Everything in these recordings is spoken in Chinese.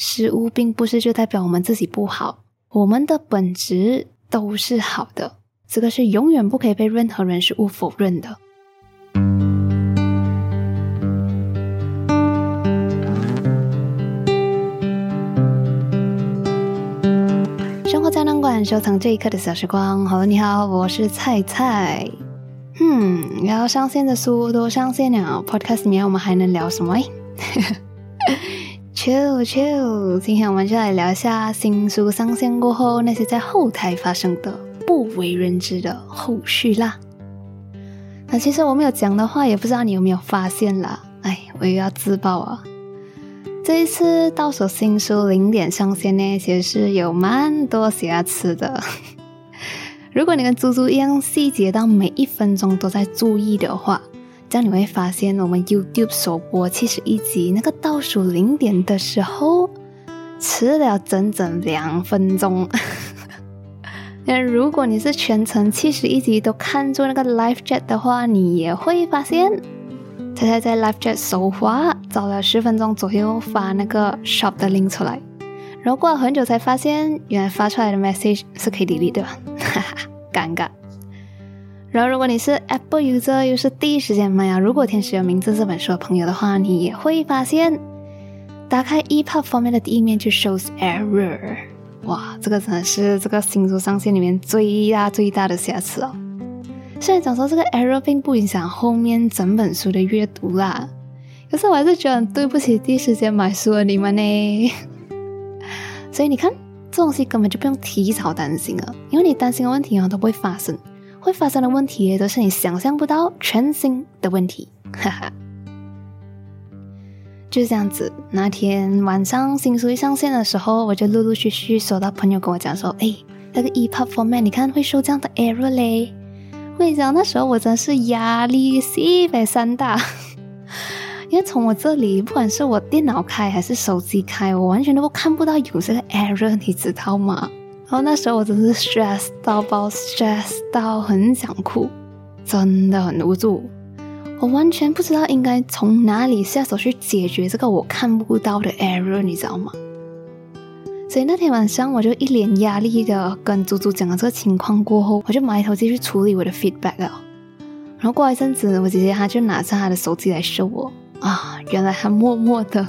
失误并不是就代表我们自己不好，我们的本质都是好的，这个是永远不可以被任何人事物否认的。生活胶囊馆收藏这一刻的小时光。Hello，你好，我是菜菜。嗯，要上线的书都上线了，Podcast 里面我们还能聊什么 ？Chill chill，今天我们就来聊一下新书上线过后那些在后台发生的不为人知的后续啦。那其实我没有讲的话，也不知道你有没有发现啦。哎，我又要自爆啊！这一次到手新书零点上线呢，其实是有蛮多瑕疵的。如果你跟猪猪一样细节到每一分钟都在注意的话，这样你会发现，我们 YouTube 首播七十一集那个倒数零点的时候，迟了整整两分钟。那如果你是全程七十一集都看住那个 Live Chat 的话，你也会发现，他才在 Live Chat 首发早了十分钟左右发那个 Shop 的 link 出来，然后过了很久才发现，原来发出来的 message 是可以 delete 的，哈哈，尴尬。然后，如果你是 Apple user，又是第一时间买啊，如果天使有名字这本书的朋友的话，你也会发现，打开 EPUB 方面的第一面就 shows error。哇，这个真的是这个新书上线里面最大最大的瑕疵哦。虽然讲说这个 error 并不影响后面整本书的阅读啦，可是我还是觉得很对不起第一时间买书的你们呢。所以你看，这东西根本就不用提早担心了，因为你担心的问题啊都不会发生。会发生的问题都是你想象不到、全新的问题，哈哈，就是这样子。那天晚上新书一上线的时候，我就陆陆续续收到朋友跟我讲说：“哎，那个 EPUB format 你看会收这样的 error 嘞。”我跟你讲，那时候我真是压力西北三大，因为从我这里，不管是我电脑开还是手机开，我完全都看不到有这个 error，你知道吗？然后那时候我真是 stress 到爆，stress 到很想哭，真的很无助。我完全不知道应该从哪里下手去解决这个我看不到的 error，你知道吗？所以那天晚上我就一脸压力的跟猪猪讲了这个情况过后，我就埋头继续处理我的 feedback 了。然后过一阵子，我姐姐她就拿上她的手机来收我啊，原来她默默的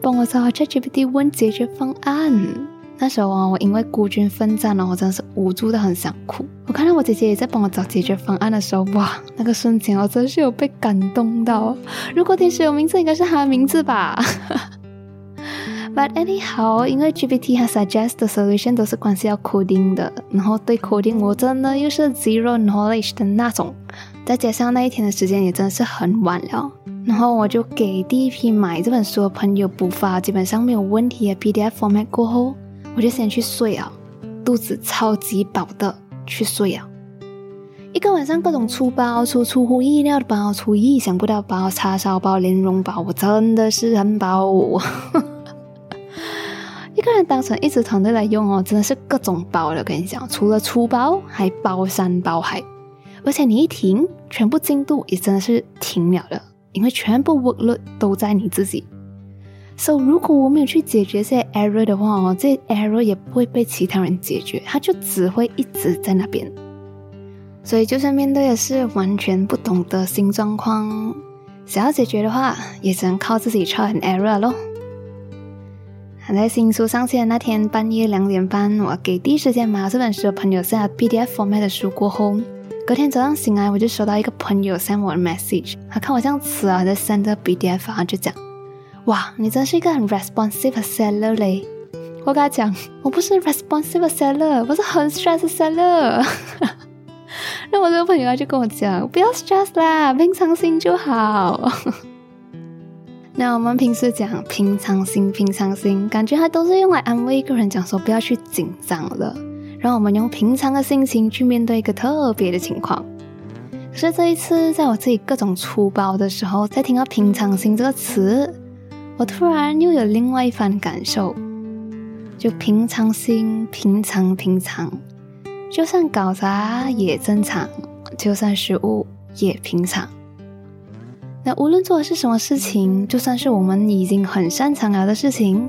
帮我找 ChatGPT 问解决方案。那时候啊，我因为孤军奋战呢，我真的是无助的很想哭。我看到我姐姐也在帮我找解决方案的时候，哇，那个瞬间我真是有被感动到。如果天使有名字，应该是他的名字吧。But anyhow，因为 GPT 它 suggest 的 solution 都是关系要 coding 的，然后对 coding 我真的又是 zero knowledge 的那种，再加上那一天的时间也真的是很晚了，然后我就给第一批买这本书的朋友补发基本上没有问题的 PDF format 过后。我就先去睡啊，肚子超级饱的去睡啊，一个晚上各种出包，出出乎意料的包，出意想不到包，叉烧包、莲蓉包，我真的是很饱。一个人当成一支团队来用哦，真的是各种包了。跟你讲，除了出包，还包山包海，而且你一停，全部进度也真的是停了的，因为全部 workload 都在你自己。So，如果我没有去解决这些 error 的话哦，这 error 也不会被其他人解决，它就只会一直在那边。所以，就算面对的是完全不懂的新状况，想要解决的话，也只能靠自己 try and error 咯。还在新书上线那天半夜两点半，我给第一时间买了这本书的朋友 send PDF format 的书过后，隔天早上醒来，我就收到一个朋友 send 我的 message，他看我这样词啊，在 send PDF 啊，就讲。哇，你真是一个很 responsive seller 嘞！我跟他讲，我不是 responsive seller，我是很 stress seller。那我这个朋友他就跟我讲，不要 stress 啦，平常心就好。那我们平时讲平常心，平常心，感觉他都是用来安慰一个人，讲说不要去紧张了，让我们用平常的心情去面对一个特别的情况。可是这一次，在我自己各种粗暴的时候，在听到平常心这个词。我突然又有另外一番感受，就平常心，平常平常，就算搞砸也正常，就算失误也平常。那无论做的是什么事情，就算是我们已经很擅长了的事情，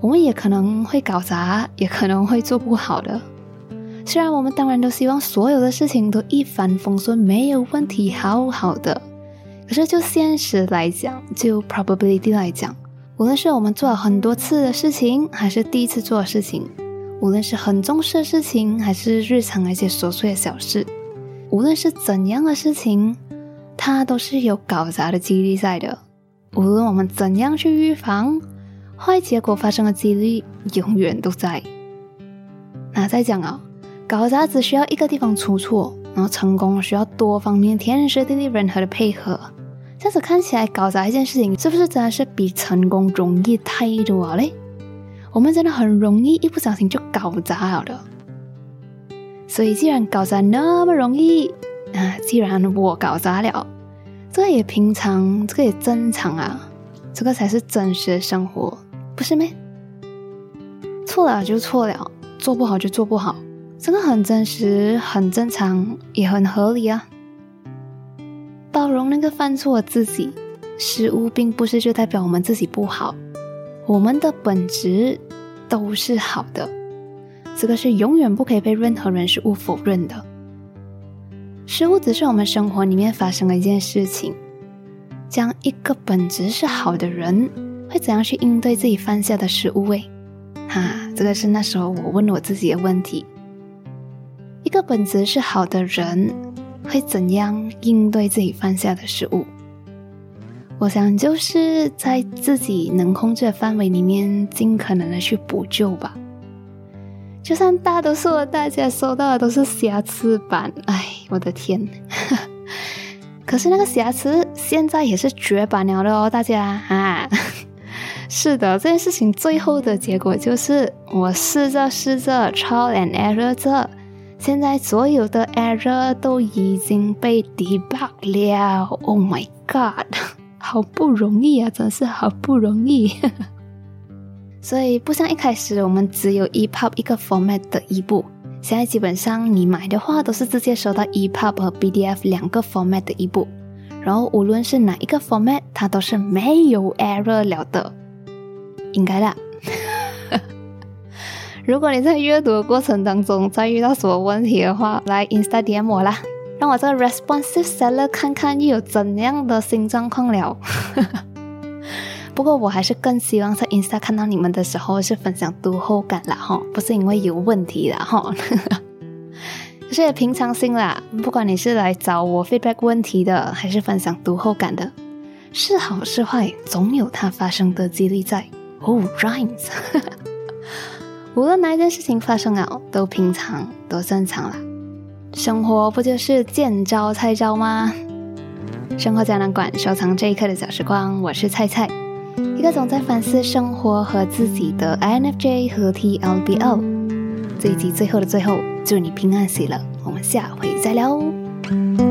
我们也可能会搞砸，也可能会做不好的。虽然我们当然都希望所有的事情都一帆风顺，没有问题，好好的。可是就现实来讲，就 probability 来讲，无论是我们做了很多次的事情，还是第一次做的事情，无论是很重视的事情，还是日常的一些琐碎的小事，无论是怎样的事情，它都是有搞砸的几率在的。无论我们怎样去预防，坏结果发生的几率永远都在。那再讲啊，搞砸只需要一个地方出错，然后成功需要多方面天时地利人和的配合。这样子看起来，搞砸一件事情是不是真的是比成功容易太多嘞？我们真的很容易一不小心就搞砸了的。所以，既然搞砸那么容易啊，既然我搞砸了，这个也平常，这个也正常啊，这个才是真实的生活，不是吗？错了就错了，做不好就做不好，这个很真实，很正常，也很合理啊。包容那个犯错的自己，失误并不是就代表我们自己不好，我们的本质都是好的，这个是永远不可以被任何人事物否认的。失误只是我们生活里面发生的一件事情，将一个本质是好的人会怎样去应对自己犯下的失误？哎，哈，这个是那时候我问我自己的问题。一个本质是好的人。会怎样应对自己犯下的失误？我想就是在自己能控制的范围里面，尽可能的去补救吧。就算大多数的大家收到的都是瑕疵版，哎，我的天！可是那个瑕疵现在也是绝版了的哦，大家啊！是的，这件事情最后的结果就是我试着试着 trial and error 着。现在所有的 error 都已经被 debug 了，Oh my god，好不容易啊，真是好不容易。所以不像一开始我们只有 EPUB 一个 format 的一步，现在基本上你买的话都是直接收到 EPUB 和 PDF 两个 format 的一步，然后无论是哪一个 format，它都是没有 error 了的，应该的。如果你在阅读的过程当中再遇到什么问题的话，来 Insta DM 我啦，让我这个 responsive seller 看看又有怎样的新状况了。不过我还是更希望在 Insta 看到你们的时候是分享读后感啦哈，不是因为有问题啦哈。可是也平常心啦，不管你是来找我 feedback 问题的，还是分享读后感的，是好是坏，总有它发生的几率在。Oh rhymes。无论哪一件事情发生了，都平常，都正常啦。生活不就是见招拆招吗？生活胶囊馆收藏这一刻的小时光，我是菜菜，一个总在反思生活和自己的 INFJ 和 TLBO。这一集最后的最后，祝你平安喜乐，我们下回再聊哦。